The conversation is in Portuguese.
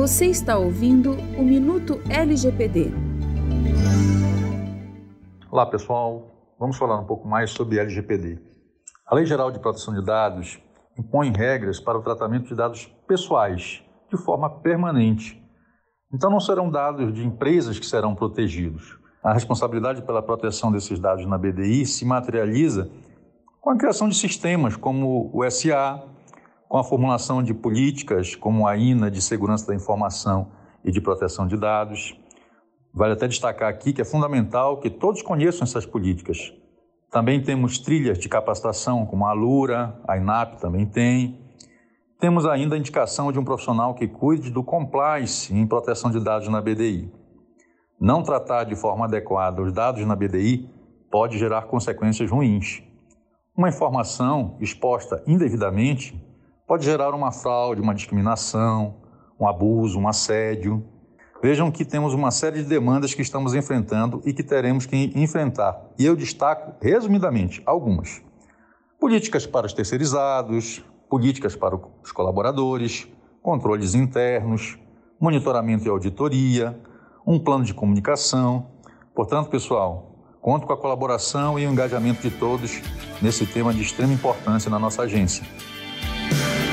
Você está ouvindo o Minuto LGPD. Olá, pessoal. Vamos falar um pouco mais sobre LGPD. A Lei Geral de Proteção de Dados impõe regras para o tratamento de dados pessoais de forma permanente. Então, não serão dados de empresas que serão protegidos. A responsabilidade pela proteção desses dados na BDI se materializa com a criação de sistemas como o SA, com a formulação de políticas como a INA de Segurança da Informação e de Proteção de Dados. Vale até destacar aqui que é fundamental que todos conheçam essas políticas. Também temos trilhas de capacitação, como a Lura, a INAP também tem. Temos ainda a indicação de um profissional que cuide do compliance em proteção de dados na BDI. Não tratar de forma adequada os dados na BDI pode gerar consequências ruins. Uma informação exposta indevidamente pode gerar uma fraude, uma discriminação, um abuso, um assédio. Vejam que temos uma série de demandas que estamos enfrentando e que teremos que enfrentar. E eu destaco, resumidamente, algumas. Políticas para os terceirizados, políticas para os colaboradores, controles internos, monitoramento e auditoria, um plano de comunicação. Portanto, pessoal, conto com a colaboração e o engajamento de todos nesse tema de extrema importância na nossa agência. Bye.